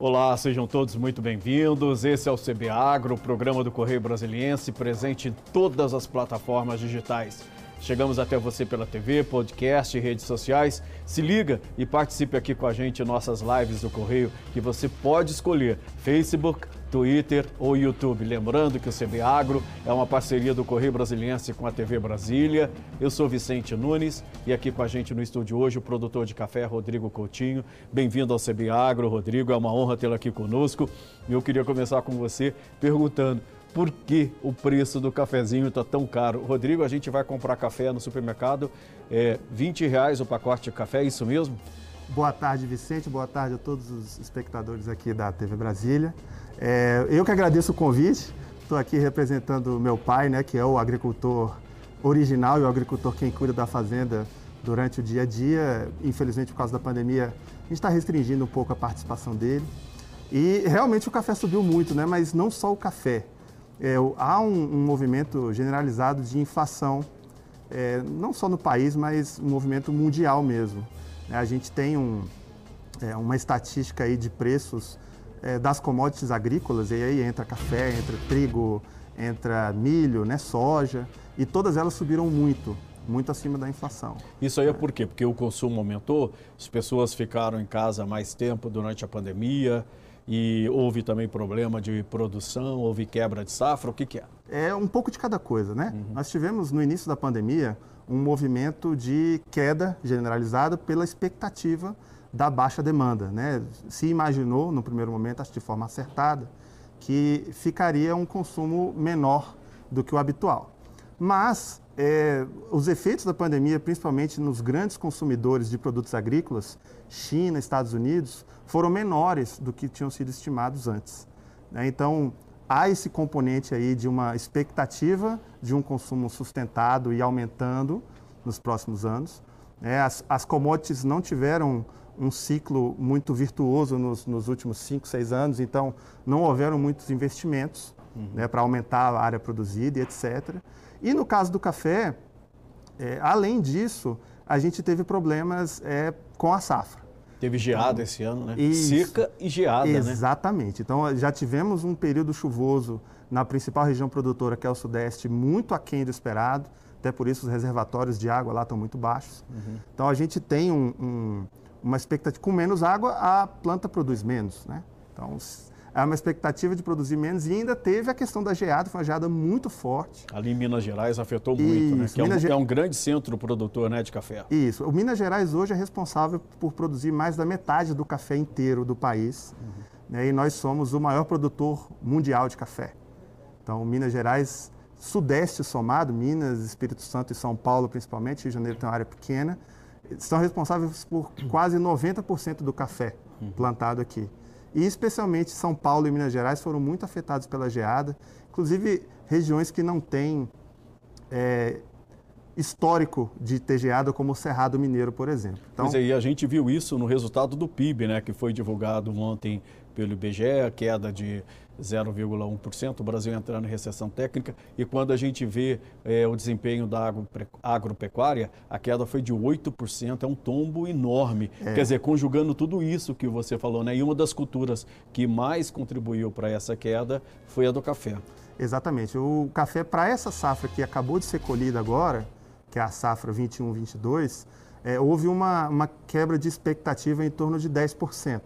Olá, sejam todos muito bem-vindos. Esse é o CB Agro, programa do Correio Brasiliense, presente em todas as plataformas digitais. Chegamos até você pela TV, podcast redes sociais. Se liga e participe aqui com a gente em nossas lives do Correio, que você pode escolher Facebook, Twitter ou YouTube. Lembrando que o CB Agro é uma parceria do Correio Brasiliense com a TV Brasília. Eu sou Vicente Nunes e aqui com a gente no estúdio hoje o produtor de café Rodrigo Coutinho. Bem-vindo ao CB Agro, Rodrigo. É uma honra tê-lo aqui conosco. E eu queria começar com você perguntando por que o preço do cafezinho está tão caro. Rodrigo, a gente vai comprar café no supermercado, é 20 reais o pacote de café, é isso mesmo? Boa tarde, Vicente. Boa tarde a todos os espectadores aqui da TV Brasília. É, eu que agradeço o convite. Estou aqui representando meu pai, né, que é o agricultor original e o agricultor quem cuida da fazenda durante o dia a dia. Infelizmente, por causa da pandemia, a gente está restringindo um pouco a participação dele. E realmente o café subiu muito, né? mas não só o café. É, há um, um, movimento generalizado de inflação, é, não só no país, mas um movimento mundial mesmo. A gente tem um, é, uma estatística aí de preços é, das commodities agrícolas, e aí entra café, entra trigo, entra milho, né, soja, e todas elas subiram muito, muito acima da inflação. Isso aí é por quê? Porque o consumo aumentou, as pessoas ficaram em casa mais tempo durante a pandemia e houve também problema de produção, houve quebra de safra, o que, que é? É um pouco de cada coisa, né? Uhum. Nós tivemos no início da pandemia um movimento de queda generalizada pela expectativa da baixa demanda. Né? Se imaginou, no primeiro momento, acho de forma acertada, que ficaria um consumo menor do que o habitual. Mas é, os efeitos da pandemia, principalmente nos grandes consumidores de produtos agrícolas, China, Estados Unidos, foram menores do que tinham sido estimados antes. Né? Então, há esse componente aí de uma expectativa de um consumo sustentado e aumentando nos próximos anos. Né? As, as commodities não tiveram um ciclo muito virtuoso nos, nos últimos 5, 6 anos, então não houveram muitos investimentos uhum. né, para aumentar a área produzida e etc. E no caso do café, é, além disso, a gente teve problemas é, com a safra. Teve geada então, esse ano, né? Isso, Seca e geada, exatamente. né? Exatamente. Então já tivemos um período chuvoso na principal região produtora, que é o Sudeste, muito aquém do esperado. Até por isso os reservatórios de água lá estão muito baixos. Uhum. Então a gente tem um, um uma expectativa, com menos água, a planta produz menos, né? Então, há uma expectativa de produzir menos e ainda teve a questão da geada, foi uma geada muito forte. Ali em Minas Gerais afetou muito, né? Que é um, Ge... é um, grande centro produtor né, de café. Isso. O Minas Gerais hoje é responsável por produzir mais da metade do café inteiro do país. Uhum. Né? E nós somos o maior produtor mundial de café. Então, Minas Gerais, Sudeste somado, Minas, Espírito Santo e São Paulo principalmente, Rio de Janeiro tem uma área pequena, são responsáveis por quase 90% do café plantado aqui. E especialmente São Paulo e Minas Gerais foram muito afetados pela geada, inclusive regiões que não têm é, histórico de ter geada, como o Cerrado Mineiro, por exemplo. Então, pois é, e a gente viu isso no resultado do PIB, né, que foi divulgado ontem pelo IBGE, a queda de 0,1%, o Brasil entrando em recessão técnica, e quando a gente vê é, o desempenho da agropecuária, a queda foi de 8%, é um tombo enorme. É. Quer dizer, conjugando tudo isso que você falou, né? E uma das culturas que mais contribuiu para essa queda foi a do café. Exatamente. O café, para essa safra que acabou de ser colhida agora, que é a safra 21-22, é, houve uma, uma quebra de expectativa em torno de 10%.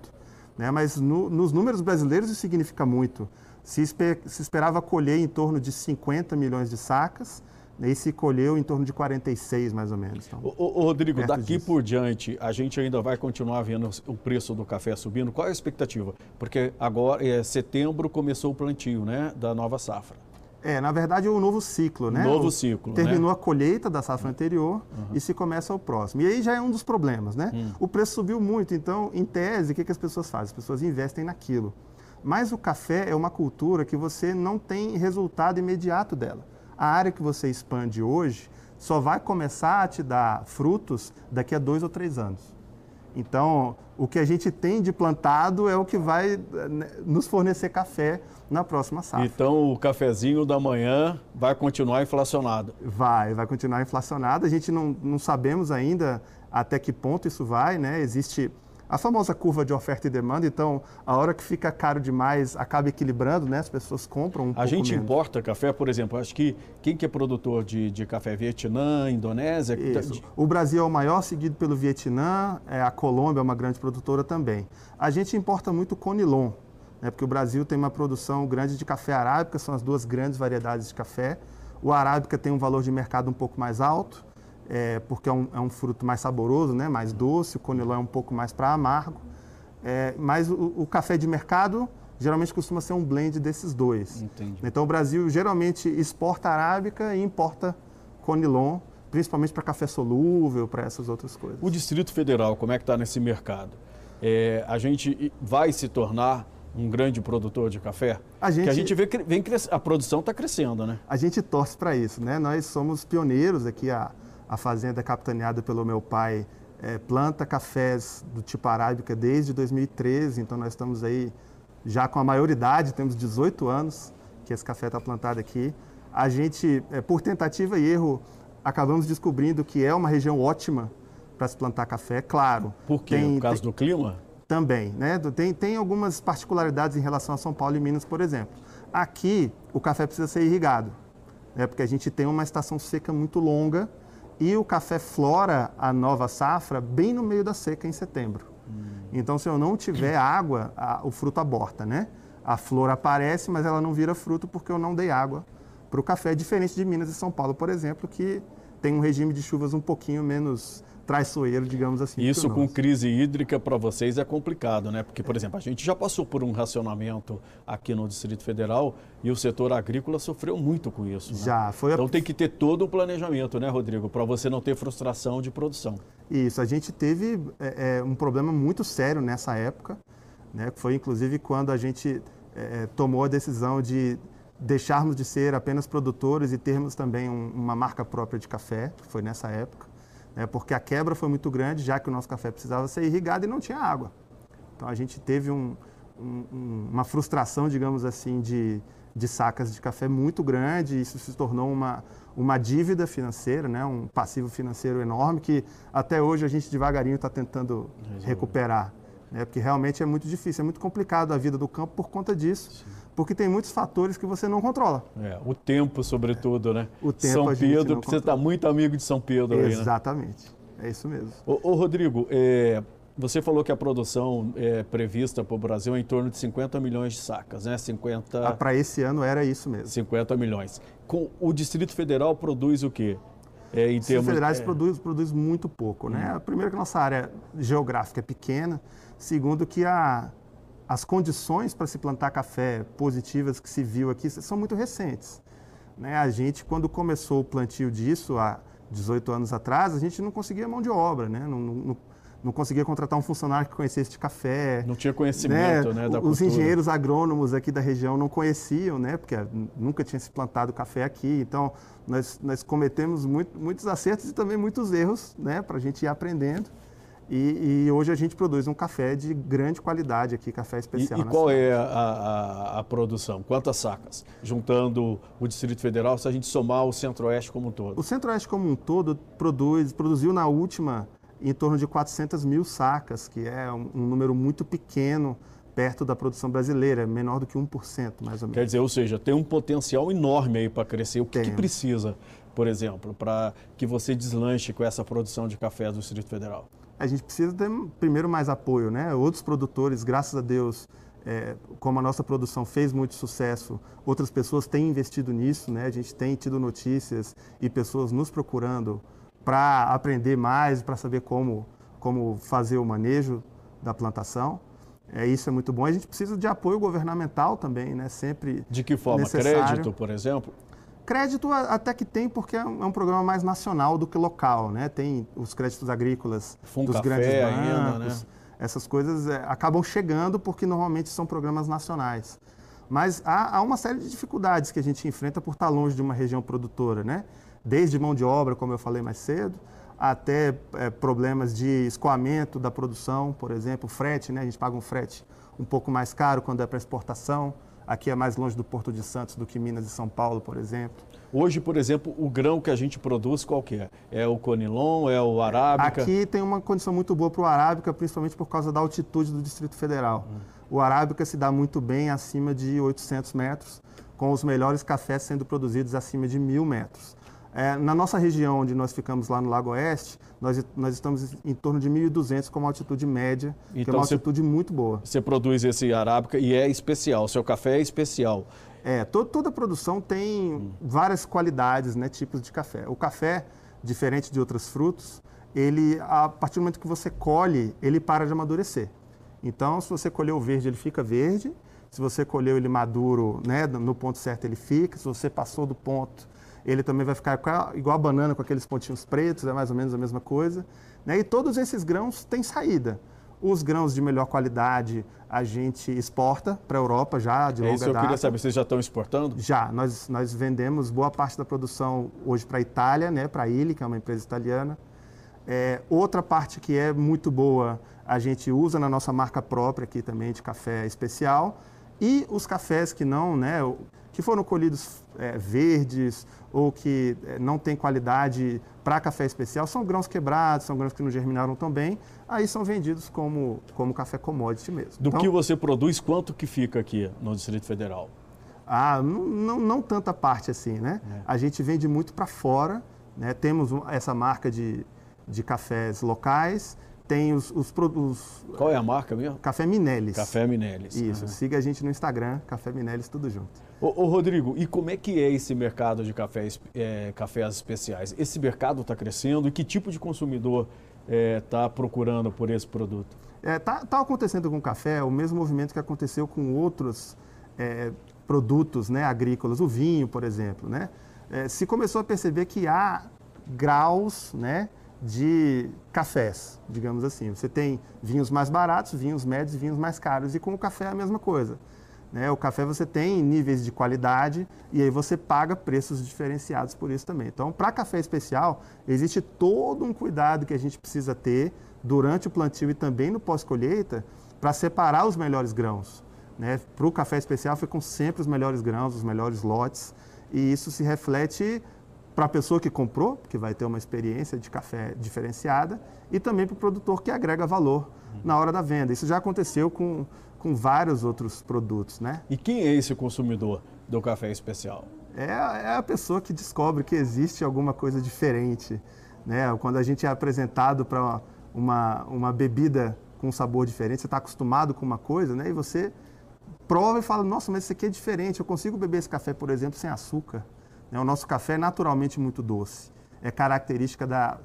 Né? Mas no, nos números brasileiros isso significa muito. Se, esper, se, esperava colher em torno de 50 milhões de sacas, né? e se colheu em torno de 46, mais ou menos. Então, ô, ô, Rodrigo, daqui disso. por diante, a gente ainda vai continuar vendo o preço do café subindo. Qual é a expectativa? Porque agora, é, setembro, começou o plantio né, da nova safra. É, na verdade, é um novo ciclo, né? Novo ciclo. Terminou né? a colheita da safra anterior uhum. e se começa o próximo. E aí já é um dos problemas, né? Uhum. O preço subiu muito, então, em tese, o que, que as pessoas fazem? As pessoas investem naquilo. Mas o café é uma cultura que você não tem resultado imediato dela. A área que você expande hoje só vai começar a te dar frutos daqui a dois ou três anos. Então, o que a gente tem de plantado é o que vai né, nos fornecer café na próxima safra. Então, o cafezinho da manhã vai continuar inflacionado? Vai, vai continuar inflacionado. A gente não, não sabemos ainda até que ponto isso vai, né? Existe a famosa curva de oferta e demanda. Então, a hora que fica caro demais, acaba equilibrando, né? As pessoas compram um a pouco gente menos. importa café, por exemplo. Acho que quem que é produtor de, de café? Vietnã, Indonésia? Isso. O Brasil é o maior, seguido pelo Vietnã. É, a Colômbia é uma grande produtora também. A gente importa muito Conilon, né? Porque o Brasil tem uma produção grande de café arábica, são as duas grandes variedades de café. O arábica tem um valor de mercado um pouco mais alto é, porque é um, é um, fruto mais saboroso, né, mais doce, o conilon é um pouco mais para amargo. É, mas o, o, café de mercado geralmente costuma ser um blend desses dois. Entendi. Então o Brasil geralmente exporta arábica e importa conilon, principalmente para café solúvel, para essas outras coisas. O Distrito Federal, como é que está nesse mercado? É, a gente vai se tornar um grande produtor de café? A gente, que a gente vê que vem a produção está crescendo, né? A gente torce para isso, né? Nós somos pioneiros aqui há a fazenda capitaneada pelo meu pai é, planta cafés do tipo arábica desde 2013, então nós estamos aí já com a maioridade, temos 18 anos que esse café está plantado aqui. A gente, é, por tentativa e erro, acabamos descobrindo que é uma região ótima para se plantar café, claro. Por quê? Tem, Por causa tem, do clima? Também, né? Tem, tem algumas particularidades em relação a São Paulo e Minas, por exemplo. Aqui, o café precisa ser irrigado, né? porque a gente tem uma estação seca muito longa, e o café flora a nova safra bem no meio da seca em setembro. Hum. Então, se eu não tiver água, a, o fruto aborta, né? A flor aparece, mas ela não vira fruto porque eu não dei água para o café, diferente de Minas e São Paulo, por exemplo, que tem um regime de chuvas um pouquinho menos traiçoeiro, digamos assim. Isso com crise hídrica para vocês é complicado, né? Porque, por exemplo, a gente já passou por um racionamento aqui no Distrito Federal e o setor agrícola sofreu muito com isso. Né? Já, foi. Então tem que ter todo um planejamento, né, Rodrigo, para você não ter frustração de produção. Isso, a gente teve é, é, um problema muito sério nessa época, né? Foi inclusive quando a gente é, tomou a decisão de deixarmos de ser apenas produtores e termos também um, uma marca própria de café, foi nessa época né, porque a quebra foi muito grande, já que o nosso café precisava ser irrigado e não tinha água. Então a gente teve um, um, uma frustração, digamos assim, de, de sacas de café muito grande, isso se tornou uma, uma dívida financeira, né, um passivo financeiro enorme que até hoje a gente devagarinho está tentando recuperar. Né, porque realmente é muito difícil, é muito complicado a vida do campo por conta disso. Sim porque tem muitos fatores que você não controla. É, o tempo, sobretudo, né? O tempo São Pedro, precisa estar muito amigo de São Pedro aí, né? Exatamente, é isso mesmo. Ô, ô Rodrigo, é, você falou que a produção é, prevista para o Brasil é em torno de 50 milhões de sacas, né? 50... Ah, para esse ano era isso mesmo. 50 milhões. Com, o Distrito Federal produz o quê? É, em Os termos, federais é... produz, produz muito pouco, né? Hum. Primeiro que a nossa área geográfica é pequena, segundo que a as condições para se plantar café positivas que se viu aqui são muito recentes. Né? A gente, quando começou o plantio disso, há 18 anos atrás, a gente não conseguia mão de obra, né? não, não, não conseguia contratar um funcionário que conhecesse de café. Não tinha conhecimento né? né da Os cultura. engenheiros agrônomos aqui da região não conheciam, né? porque nunca tinha se plantado café aqui. Então, nós, nós cometemos muito, muitos acertos e também muitos erros né? para a gente ir aprendendo. E, e, hoje a gente produz um café de grande qualidade aqui, café especial. E, e qual é a, a, a, produção? Quantas sacas? Juntando o Distrito Federal, se a gente somar o Centro-Oeste como um todo. O Centro-Oeste como um todo produz, produziu na última em torno de 400 mil sacas, que é um, um número muito pequeno perto da produção brasileira, menor do que 1%, mais ou menos. Quer dizer, ou seja, tem um potencial enorme aí para crescer. O que, que precisa, por exemplo, para que você deslanche com essa produção de café do Distrito Federal? A gente precisa ter primeiro mais apoio, né? Outros produtores, graças a Deus, é, como a nossa produção fez muito sucesso, outras pessoas têm investido nisso, né? A gente tem tido notícias e pessoas nos procurando para aprender mais, para saber como, como fazer o manejo da plantação. É, isso é muito bom. A gente precisa de apoio governamental também, né? Sempre De que forma? Necessário. Crédito, por exemplo? Crédito até que tem, porque é um, é programa mais nacional do que local, né? Tem os créditos agrícolas Fundo dos grandes bancos, ainda, né? essas coisas é, acabam chegando porque normalmente são programas nacionais. Mas há, há, uma série de dificuldades que a gente enfrenta por estar longe de uma região produtora, né? Desde mão de obra, como eu falei mais cedo, até é, problemas de escoamento da produção, por exemplo, frete, né? A gente paga um frete um pouco mais caro quando é para exportação Aqui é mais longe do Porto de Santos do que Minas e São Paulo, por exemplo. Hoje, por exemplo, o grão que a gente produz, qual que é? É o conilon, é o arábica? Aqui tem uma condição muito boa para o arábica, principalmente por causa da altitude do Distrito Federal. Hum. O arábica se dá muito bem acima de 800 metros, com os melhores cafés sendo produzidos acima de 1.000 metros. É, na nossa região, onde nós ficamos lá no Lago Oeste, nós, nós estamos em torno de 1.200 com uma altitude média, então, que é uma então, altitude muito boa. Você produz esse arábica e é especial, o seu café é especial. É, to, toda produção tem hum. várias qualidades, né, tipos de café. O café, diferente de outros frutos, ele, a partir do momento que você colhe, ele para de amadurecer. Então, se você colher o verde, ele fica verde. Se você colheu ele maduro, né, no ponto certo, ele fica. Se você passou do ponto, ele também vai ficar igual a banana com aqueles pontinhos pretos, é mais ou menos a mesma coisa. Né? E todos esses grãos têm saída. Os grãos de melhor qualidade a gente exporta para a Europa já de longa é isso eu queria saber, vocês já estão exportando? Já, nós, nós vendemos boa parte da produção hoje para a Itália, né, para a Illy, que é uma empresa italiana. É, outra parte que é muito boa, a gente usa na nossa marca própria aqui também de café especial. E os cafés que não, né, que foram colhidos é, verdes ou que é, não têm qualidade para café especial, são grãos quebrados, são grãos que não germinaram tão bem, aí são vendidos como, como café commodity mesmo. Do então, que você produz, quanto que fica aqui no Distrito Federal? Ah, não, não, não tanta parte assim, né? É. A gente vende muito para fora, né? temos essa marca de, de cafés locais tem os, os produtos. Qual é a marca mesmo? Café Minelis. Café Minelis. Isso, siga a gente no Instagram, Café Minelis, tudo junto. Ô, ô Rodrigo, e como é que é esse mercado de cafés, é, cafés especiais? Esse mercado está crescendo e que tipo de consumidor está é, procurando por esse produto? Está é, tá, tá acontecendo com o café o mesmo movimento que aconteceu com outros é, produtos né, agrícolas, o vinho, por exemplo. Né? É, se começou a perceber que há graus, né? de cafés, digamos assim. Você tem vinhos mais baratos, vinhos médios e vinhos mais caros. E com o café é a mesma coisa. Né? O café você tem níveis de qualidade e aí você paga preços diferenciados por isso também. Então, para café especial, existe todo um cuidado que a gente precisa ter durante o plantio e também no pós-colheita para separar os melhores grãos. Né? Para o café especial ficam sempre os melhores grãos, os melhores lotes e isso se reflete para a pessoa que comprou, que vai ter uma experiência de café diferenciada, e também para o produtor que agrega valor na hora da venda. Isso já aconteceu com, com vários outros produtos, né? E quem é esse consumidor do café especial? É, é a pessoa que descobre que existe alguma coisa diferente, né? Quando a gente é apresentado para uma, uma bebida com um sabor diferente, você está acostumado com uma coisa, né? E você prova e fala, nossa, mas isso aqui é diferente, eu consigo beber esse café, por exemplo, sem açúcar. Né? O nosso café é naturalmente muito doce. É característica da,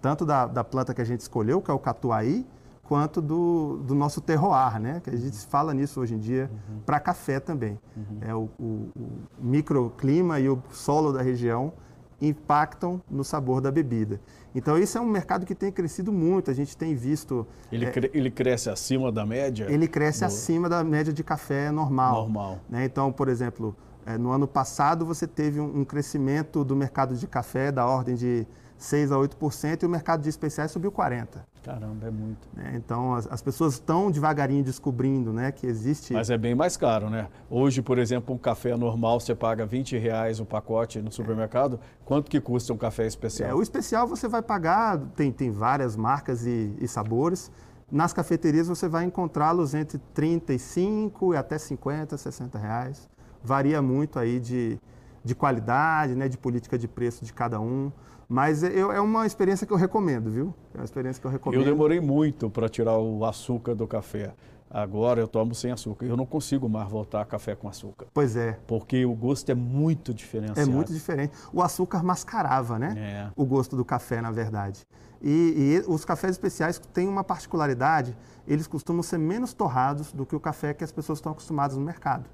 tanto da, da planta que a gente escolheu, que é o catuaí, quanto do, do nosso terroir, né? Que a gente fala nisso hoje em dia uhum. para café também. Uhum. É o, o, o, microclima e o solo da região impactam no sabor da bebida. Então isso é um mercado que tem crescido muito. A gente tem visto. Ele, é, ele cresce acima da média? Ele cresce do... acima da média de café normal. Normal. Né? Então, por exemplo, é, no ano passado, você teve um, um, crescimento do mercado de café da ordem de 6 a 8% e o mercado de especiais subiu 40%. Caramba, é muito. É, então, as, as, pessoas estão devagarinho descobrindo né, que existe... Mas é bem mais caro, né? Hoje, por exemplo, um café normal, você paga 20 reais o pacote no supermercado. Quanto que custa um café especial? É, o especial você vai pagar, tem, tem várias marcas e, e sabores. Nas cafeterias você vai encontrá-los entre 35 e até 50, 60 reais varia muito aí de, de qualidade, né, de política de preço de cada um. Mas eu, é uma experiência que eu recomendo, viu? É uma experiência que eu recomendo. Eu demorei muito para tirar o açúcar do café. Agora eu tomo sem açúcar. Eu não consigo mais voltar a café com açúcar. Pois é. Porque o gosto é muito diferenciado. É muito diferente. O açúcar mascarava, né? É. O gosto do café, na verdade. E, e, os cafés especiais têm uma particularidade, eles costumam ser menos torrados do que o café que as pessoas estão acostumadas no mercado.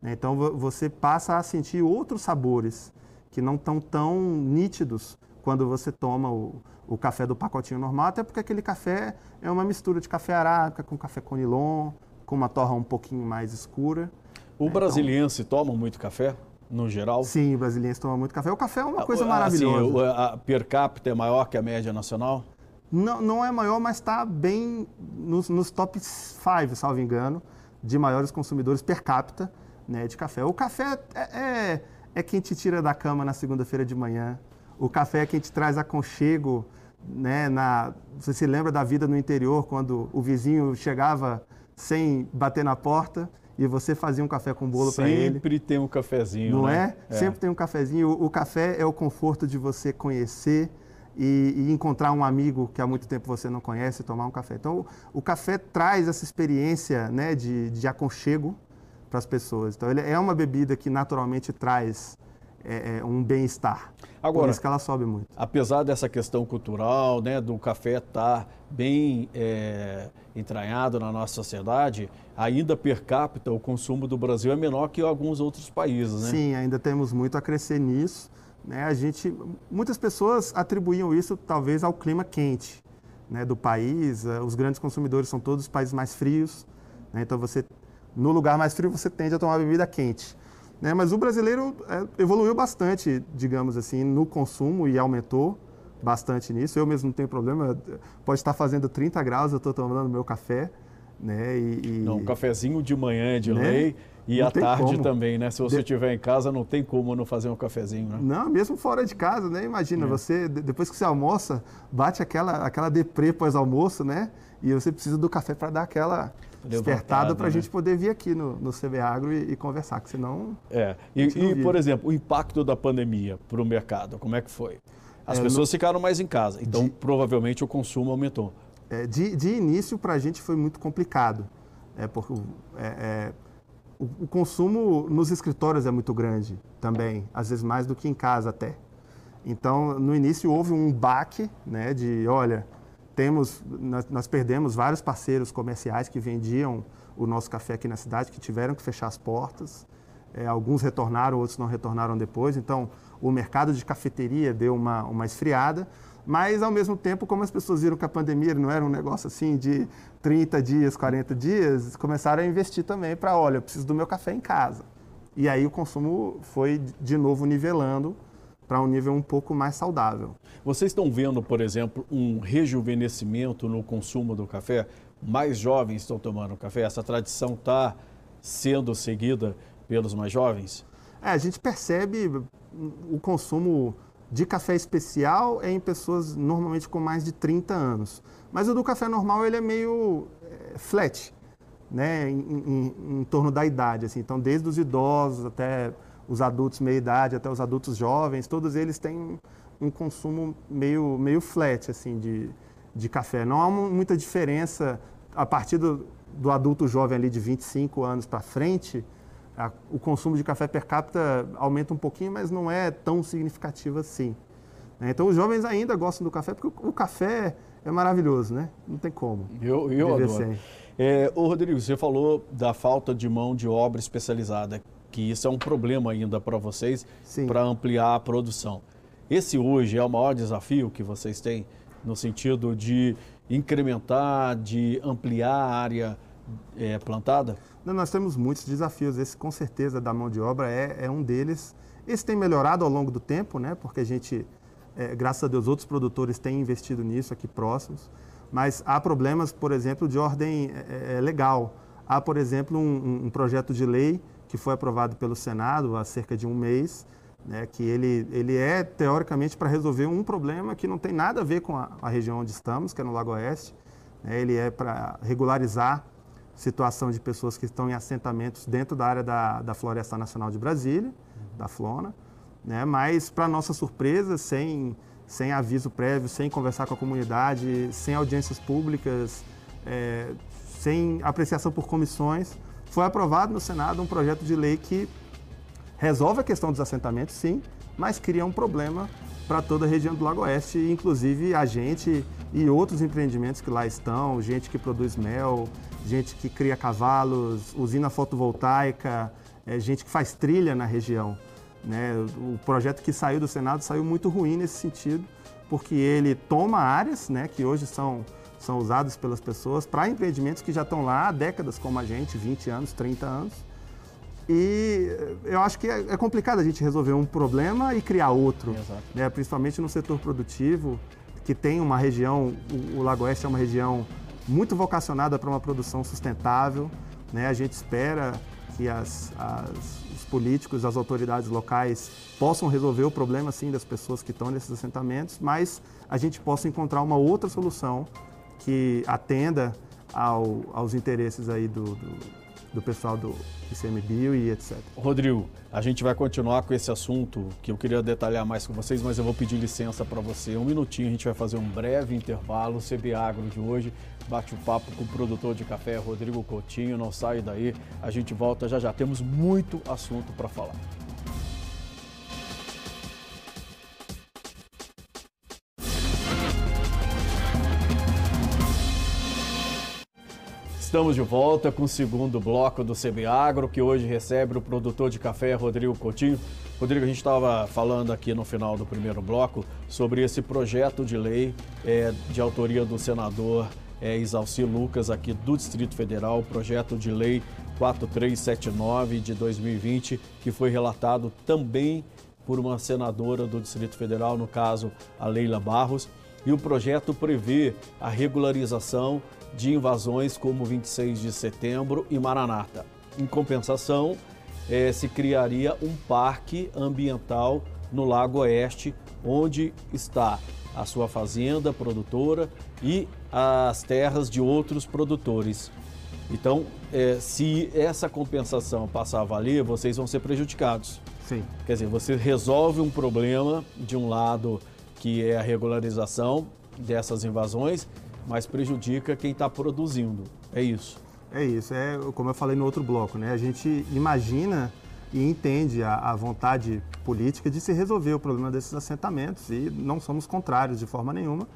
Né? Então você passa a sentir outros sabores que não estão tão nítidos quando você toma o, o café do pacotinho normal, até porque aquele café é uma mistura de café arábica com café conilon, com uma torra um pouquinho mais escura. O né? brasiliense então, toma muito café? no geral? Sim, o brasiliense toma muito café. O café é uma coisa assim, maravilhosa. a per capita é maior que a média nacional? Não, não é maior, mas está bem nos, nos top 5, salvo engano, de maiores consumidores per capita né, de café. O café é, é, é quem te tira da cama na segunda-feira de manhã. O café é quem te traz aconchego. Né, na, você se lembra da vida no interior, quando o vizinho chegava sem bater na porta e você fazia um café com bolo para ele. Sempre tem um cafezinho, Não né? é? é? Sempre tem um cafezinho. O, o, café é o conforto de você conhecer e, e, encontrar um amigo que há muito tempo você não conhece e tomar um café. Então, o, o café traz essa experiência né, de, de aconchego para as pessoas. Então, ele é uma bebida que naturalmente traz é, é um bem-estar. Agora, Por isso que ela sobe muito. Apesar dessa questão cultural, né, do café estar tá bem é, entranhado na nossa sociedade, ainda per capita o consumo do Brasil é menor que alguns outros países, né? Sim, ainda temos muito a crescer nisso. Né? A gente, muitas pessoas atribuíam isso talvez ao clima quente né, do país. Eh, os grandes consumidores são todos os países mais frios. Né? Então você, no lugar mais frio, você tende a tomar bebida quente. Né? Mas o brasileiro é, evoluiu bastante, digamos assim, no consumo e aumentou bastante nisso. Eu mesmo não tenho problema, pode estar fazendo 30 graus, eu estou tomando meu café. Né? E, e... Não, um cafezinho de manhã de né? lei e não à tarde como. também, né? Se você estiver de... em casa, não tem como não fazer um cafezinho, né? Não, mesmo fora de casa, né? Imagina, é. você, depois que você almoça, bate aquela, aquela deprê pós-almoço, né? E você precisa do café para dar aquela despertada para a né? gente poder vir aqui no, no CB Agro e, e conversar, que senão. É. E, e por exemplo, o impacto da pandemia para o mercado, como é que foi? As é, pessoas no... ficaram mais em casa, então de... provavelmente o consumo aumentou. É, de, de, início, para a gente foi muito complicado, é, porque é, é, o, o, consumo nos escritórios é muito grande também, às vezes mais do que em casa até. Então, no início houve um baque né, de, olha, temos, nós, nós, perdemos vários parceiros comerciais que vendiam o nosso café aqui na cidade, que tiveram que fechar as portas. É, alguns retornaram, outros não retornaram depois. Então, o mercado de cafeteria deu uma, uma esfriada. Mas, ao mesmo tempo, como as pessoas viram que a pandemia não era um negócio assim de 30 dias, 40 dias, começaram a investir também para, olha, eu preciso do meu café em casa. E aí o consumo foi, de novo, nivelando para um nível um pouco mais saudável. Vocês estão vendo, por exemplo, um rejuvenescimento no consumo do café? Mais jovens estão tomando café? Essa tradição está sendo seguida pelos mais jovens? É, a gente percebe o consumo de café especial é em pessoas normalmente com mais de 30 anos. Mas o do café normal ele é meio é, flat, né, em, em, em torno da idade. Assim. Então, desde os idosos até os adultos meia-idade até os adultos jovens, todos eles têm um consumo meio, meio flat assim, de, de café. Não há muita diferença a partir do, do adulto jovem ali de 25 anos para frente, a, o consumo de café per capita aumenta um pouquinho, mas não é tão significativo assim. Né? Então os jovens ainda gostam do café, porque o, o café é maravilhoso, né? Não tem como. Eu, eu adoro. É, ô Rodrigo, você falou da falta de mão de obra especializada que isso é um problema ainda para vocês para ampliar a produção. Esse hoje é o maior desafio que vocês têm no sentido de incrementar, de ampliar a área é, plantada? Não, nós temos muitos desafios. Esse, com certeza, da mão de obra é, é um deles. Esse tem melhorado ao longo do tempo, né? Porque a gente, é, graças a Deus, outros produtores têm investido nisso aqui próximos. Mas há problemas, por exemplo, de ordem é, é legal. Há, por exemplo, um, um projeto de lei que foi aprovado pelo Senado há cerca de um mês, né, que ele, ele é teoricamente para resolver um problema que não tem nada a ver com a, a região onde estamos, que é no Lago Oeste. Né, ele é para regularizar situação de pessoas que estão em assentamentos dentro da área da, da Floresta Nacional de Brasília, da Flona, né, mas, para nossa surpresa, sem, sem aviso prévio, sem conversar com a comunidade, sem audiências públicas, é, sem apreciação por comissões, foi aprovado no Senado um projeto de lei que resolve a questão dos assentamentos, sim, mas cria um problema para toda a região do Lago Oeste, inclusive a gente e outros empreendimentos que lá estão, gente que produz mel, gente que cria cavalos, usina fotovoltaica, é, gente que faz trilha na região. Né? O projeto que saiu do Senado saiu muito ruim nesse sentido, porque ele toma áreas né, que hoje são são usados pelas pessoas para empreendimentos que já estão lá há décadas, como a gente, 20 anos, 30 anos. E eu acho que é, é complicado a gente resolver um problema e criar outro, né? principalmente no setor produtivo, que tem uma região, o, o Lago Oeste é uma região muito vocacionada para uma produção sustentável. Né? A gente espera que as, as, os políticos, as autoridades locais possam resolver o problema, sim, das pessoas que estão nesses assentamentos, mas a gente possa encontrar uma outra solução que atenda ao, aos interesses aí do, do, do pessoal do ICMBio e etc. Rodrigo, a gente vai continuar com esse assunto que eu queria detalhar mais com vocês, mas eu vou pedir licença para você. Um minutinho, a gente vai fazer um breve intervalo. O CB Agro de hoje bate o papo com o produtor de café Rodrigo Coutinho. Não sai daí, a gente volta já já. Temos muito assunto para falar. Estamos de volta com o segundo bloco do CB Agro, que hoje recebe o produtor de café Rodrigo Coutinho. Rodrigo, a gente estava falando aqui no final do primeiro bloco sobre esse projeto de lei é, de autoria do senador é, Isalci Lucas, aqui do Distrito Federal, projeto de lei 4379 de 2020, que foi relatado também por uma senadora do Distrito Federal, no caso a Leila Barros. E o projeto prevê a regularização de invasões como 26 de setembro e Maranata. Em compensação, eh, se criaria um parque ambiental no Lago Oeste, onde está a sua fazenda produtora e as terras de outros produtores. Então, eh, se essa compensação passar a valer, vocês vão ser prejudicados. Sim. Quer dizer, você resolve um problema de um lado que é a regularização dessas invasões mas prejudica quem está produzindo. É isso. É isso. É como eu falei no outro bloco, né? A gente imagina e entende a, a, vontade política de se resolver o problema desses assentamentos e não somos contrários de forma nenhuma.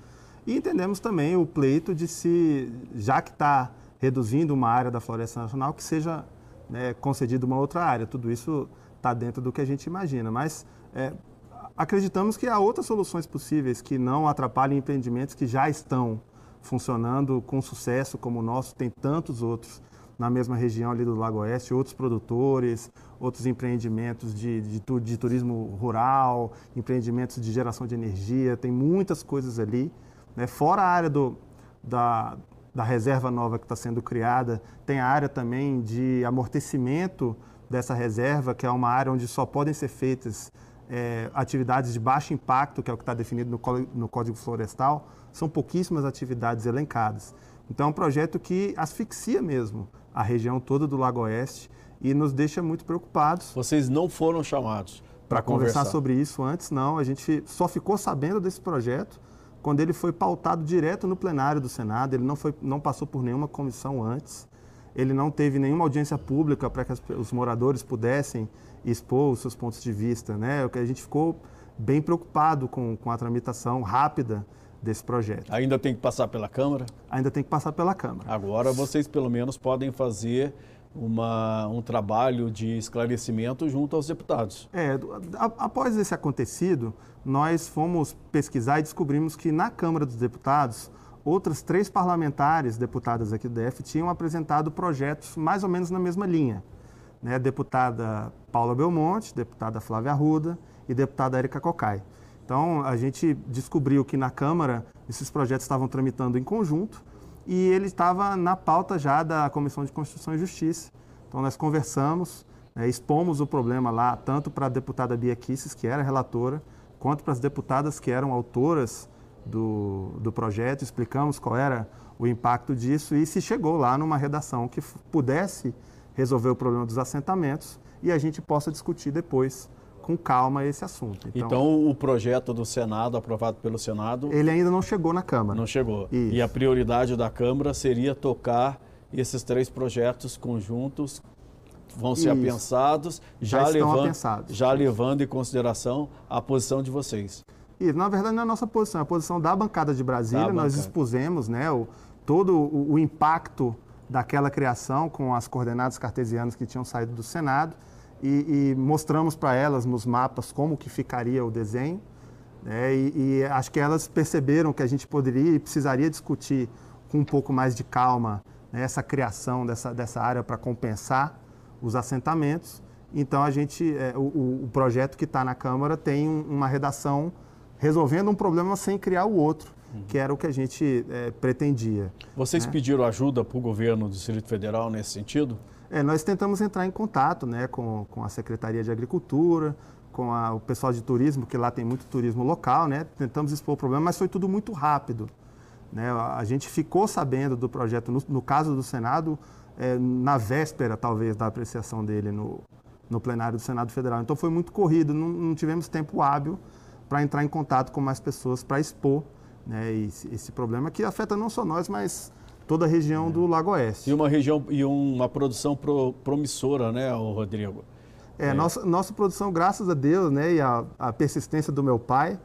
E entendemos também o pleito de se, já que está reduzindo uma área da Floresta Nacional, que seja né, concedida uma outra área. Tudo isso está dentro do que a gente imagina. Mas é, acreditamos que há outras soluções possíveis que não atrapalhem empreendimentos que já estão funcionando com sucesso como o nosso, tem tantos outros na mesma região ali do Lago Oeste, outros produtores, outros empreendimentos de, de, de turismo rural, empreendimentos de geração de energia, tem muitas coisas ali. Né? Fora a área do, da, da reserva nova que está sendo criada, tem a área também de amortecimento dessa reserva, que é uma área onde só podem ser feitas é, atividades de baixo impacto, que é o que está definido no, no Código Florestal, são pouquíssimas atividades elencadas. Então, é um projeto que asfixia mesmo a região toda do Lago Oeste e nos deixa muito preocupados. Vocês não foram chamados para conversar sobre isso antes, não. A gente só ficou sabendo desse projeto quando ele foi pautado direto no plenário do Senado. Ele não, foi, não passou por nenhuma comissão antes. Ele não teve nenhuma audiência pública para que os moradores pudessem expor os seus pontos de vista. Né? A gente ficou bem preocupado com, com a tramitação rápida desse projeto. Ainda tem que passar pela Câmara? Ainda tem que passar pela Câmara. Agora vocês pelo menos podem fazer uma, um trabalho de esclarecimento junto aos deputados. É, após esse acontecido, nós fomos pesquisar e descobrimos que na Câmara dos Deputados, outras três parlamentares, deputadas aqui do DF, tinham apresentado projetos mais ou menos na mesma linha. Né? Deputada Paula Belmonte, deputada Flávia Arruda e deputada Érica Cocai. Então, a gente descobriu que na Câmara esses projetos estavam tramitando em conjunto e ele estava na pauta já da Comissão de Constituição e Justiça. Então, nós conversamos, né, expomos o problema lá, tanto para a deputada Bia Kisses, que era relatora, quanto para as deputadas que eram autoras do, do projeto, explicamos qual era o impacto disso e se chegou lá numa redação que pudesse resolver o problema dos assentamentos e a gente possa discutir depois com calma esse assunto. Então, então, o projeto do Senado, aprovado pelo Senado... Ele ainda não chegou na Câmara. Não chegou. Isso. E a prioridade da Câmara seria tocar esses três projetos conjuntos vão ser Isso. apensados, já, já levando, apensados. já levando em consideração a posição de vocês. Isso, na verdade não é a nossa posição, é a posição da bancada de Brasília. Da Nós bancada. expusemos né, o, todo o, o impacto daquela criação com as coordenadas cartesianas que tinham saído do Senado e, e mostramos para elas nos mapas como que ficaria o desenho. Né? E, e, acho que elas perceberam que a gente poderia e precisaria discutir com um pouco mais de calma né, essa criação dessa, dessa área para compensar os assentamentos. Então, a gente, é, o, o, projeto que está na Câmara tem um, uma redação resolvendo um problema sem criar o outro, uhum. que era o que a gente é, pretendia. Vocês né? pediram ajuda para o governo do Distrito Federal nesse sentido? É, nós tentamos entrar em contato né, com, com a Secretaria de Agricultura, com a, o pessoal de turismo, que lá tem muito turismo local, né? Tentamos expor o problema, mas foi tudo muito rápido. Né? A gente ficou sabendo do projeto, no, no caso do Senado, é, na véspera, talvez, da apreciação dele no, no plenário do Senado Federal. Então foi muito corrido, não, não tivemos tempo hábil para entrar em contato com mais pessoas para expor né, esse, esse, problema que afeta não só nós, mas toda a região é. do Lago Oeste. E uma região e uma produção pro, promissora, né, Rodrigo? É, é, Nossa, nossa produção, graças a Deus, né, e a, a persistência do meu pai,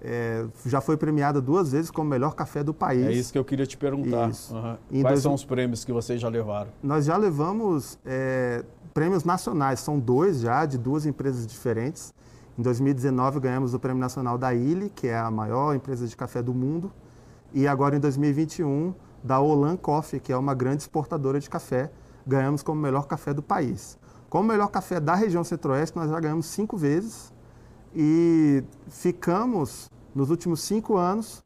é, já foi premiada duas vezes como melhor café do país. É isso que eu queria te perguntar. Uhum. Quais dois... são os prêmios que vocês já levaram? Nós já levamos é, prêmios nacionais, são dois já, de duas empresas diferentes. Em 2019 ganhamos o Prêmio Nacional da Ilha, que é a maior empresa de café do mundo. E agora em 2021 da Olan Coffee, que é uma grande exportadora de café, ganhamos como melhor café do país. Como melhor café da região centro-oeste, nós já ganhamos cinco vezes e ficamos, nos últimos cinco anos,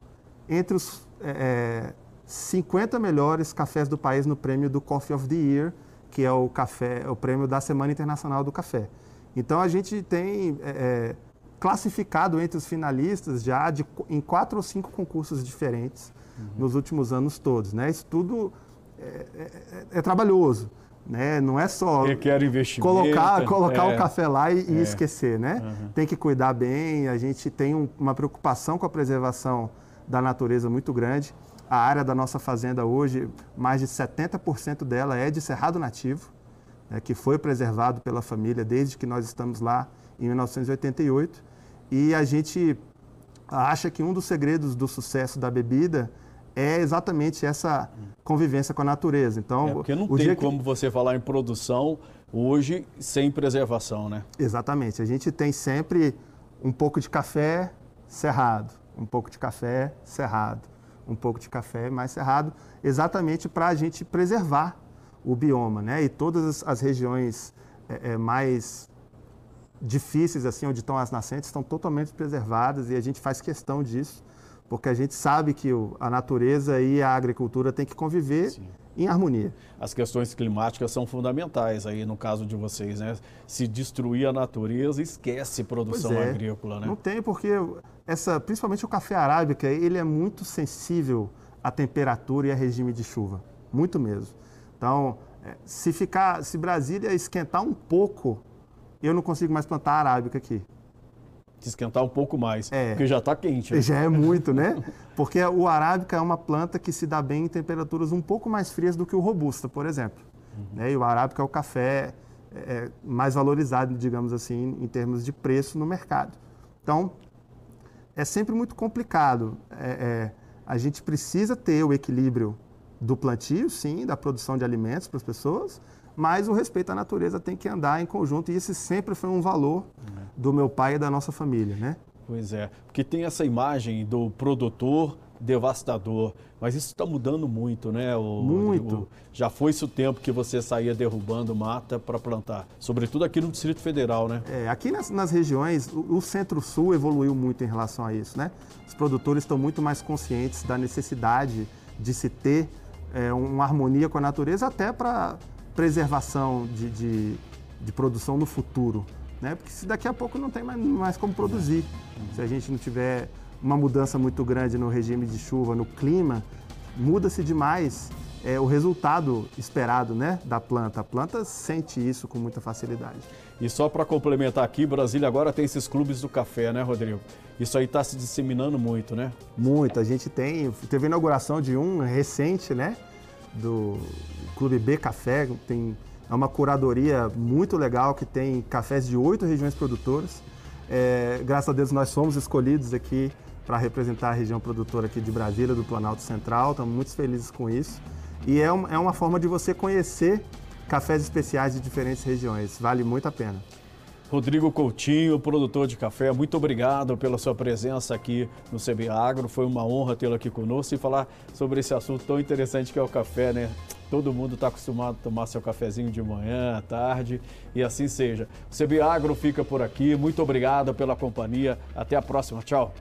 entre os é, 50 melhores cafés do país no prêmio do Coffee of the Year, que é o, café, é o prêmio da Semana Internacional do Café. Então a gente tem é, classificado entre os finalistas já de, em quatro ou cinco concursos diferentes uhum. nos últimos anos todos. Né? Isso tudo é, é, é trabalhoso. Né? Não é só colocar, colocar é, o café lá e, e é. esquecer, né? Uhum. Tem que cuidar bem. A gente tem um, uma preocupação com a preservação da natureza muito grande. A área da nossa fazenda hoje, mais de 70% dela é de cerrado nativo, né, que foi preservado pela família desde que nós estamos lá em 1988. E a gente acha que um dos segredos do sucesso da bebida é exatamente essa convivência com a natureza. Então, é porque não tem como que... você falar em produção hoje sem preservação, né? Exatamente. A gente tem sempre um pouco de café cerrado, um pouco de café cerrado, um pouco de café mais cerrado, exatamente para a gente preservar o bioma, né? E todas as, regiões é, é, mais difíceis, assim, onde estão as nascentes, estão totalmente preservadas e a gente faz questão disso porque a gente sabe que a natureza e a agricultura têm que conviver Sim. em harmonia. As questões climáticas são fundamentais aí no caso de vocês, né? Se destruir a natureza, esquece produção é, agrícola, né? Não tem, porque essa, principalmente o café arábica, ele é muito sensível à temperatura e a regime de chuva, muito mesmo. Então, é, se ficar, se Brasília esquentar um pouco, eu não consigo mais plantar arábica aqui esquentar um pouco mais, é, porque já está quente. Né? Já é muito, né? Porque o arábica é uma planta que se dá bem em temperaturas um pouco mais frias do que o robusta, por exemplo. Uhum. Né? E o arábica é o café é, mais valorizado, digamos assim, em termos de preço no mercado. Então, é sempre muito complicado. É, é, a gente precisa ter o equilíbrio do plantio, sim, da produção de alimentos para as pessoas, mas o respeito à natureza tem que andar em conjunto e esse sempre foi um valor do meu pai e da nossa família, né? Pois é, porque tem essa imagem do produtor devastador, mas isso está mudando muito, né? O, muito. O, já foi esse o tempo que você saía derrubando mata para plantar, sobretudo aqui no Distrito Federal, né? É, aqui nas, nas regiões, o, o Centro-Sul evoluiu muito em relação a isso, né? Os produtores estão muito mais conscientes da necessidade de se ter é, uma harmonia com a natureza, até para preservação de, de, de, produção no futuro. Né? Porque se daqui a pouco não tem mais, mais como produzir, se a gente não tiver uma mudança muito grande no regime de chuva, no clima, muda-se demais é, o resultado esperado né, da planta. A planta sente isso com muita facilidade. E só para complementar aqui, Brasília agora tem esses clubes do café, né, Rodrigo? Isso aí está se disseminando muito, né? Muito. A gente tem, teve a inauguração de um recente, né? Do Clube B Café, tem é uma curadoria muito legal que tem cafés de oito regiões produtoras. É, graças a Deus nós fomos escolhidos aqui para representar a região produtora aqui de Brasília, do Planalto Central. Estamos muito felizes com isso. E é, um, é uma forma de você conhecer cafés especiais de diferentes regiões. Vale muito a pena. Rodrigo Coutinho, produtor de café, muito obrigado pela sua presença aqui no CB Agro. Foi uma honra tê-lo aqui conosco e falar sobre esse assunto tão interessante que é o café, né? Todo mundo está acostumado a tomar seu cafezinho de manhã, à tarde e assim seja. O CB Agro fica por aqui. Muito obrigado pela companhia. Até a próxima. Tchau.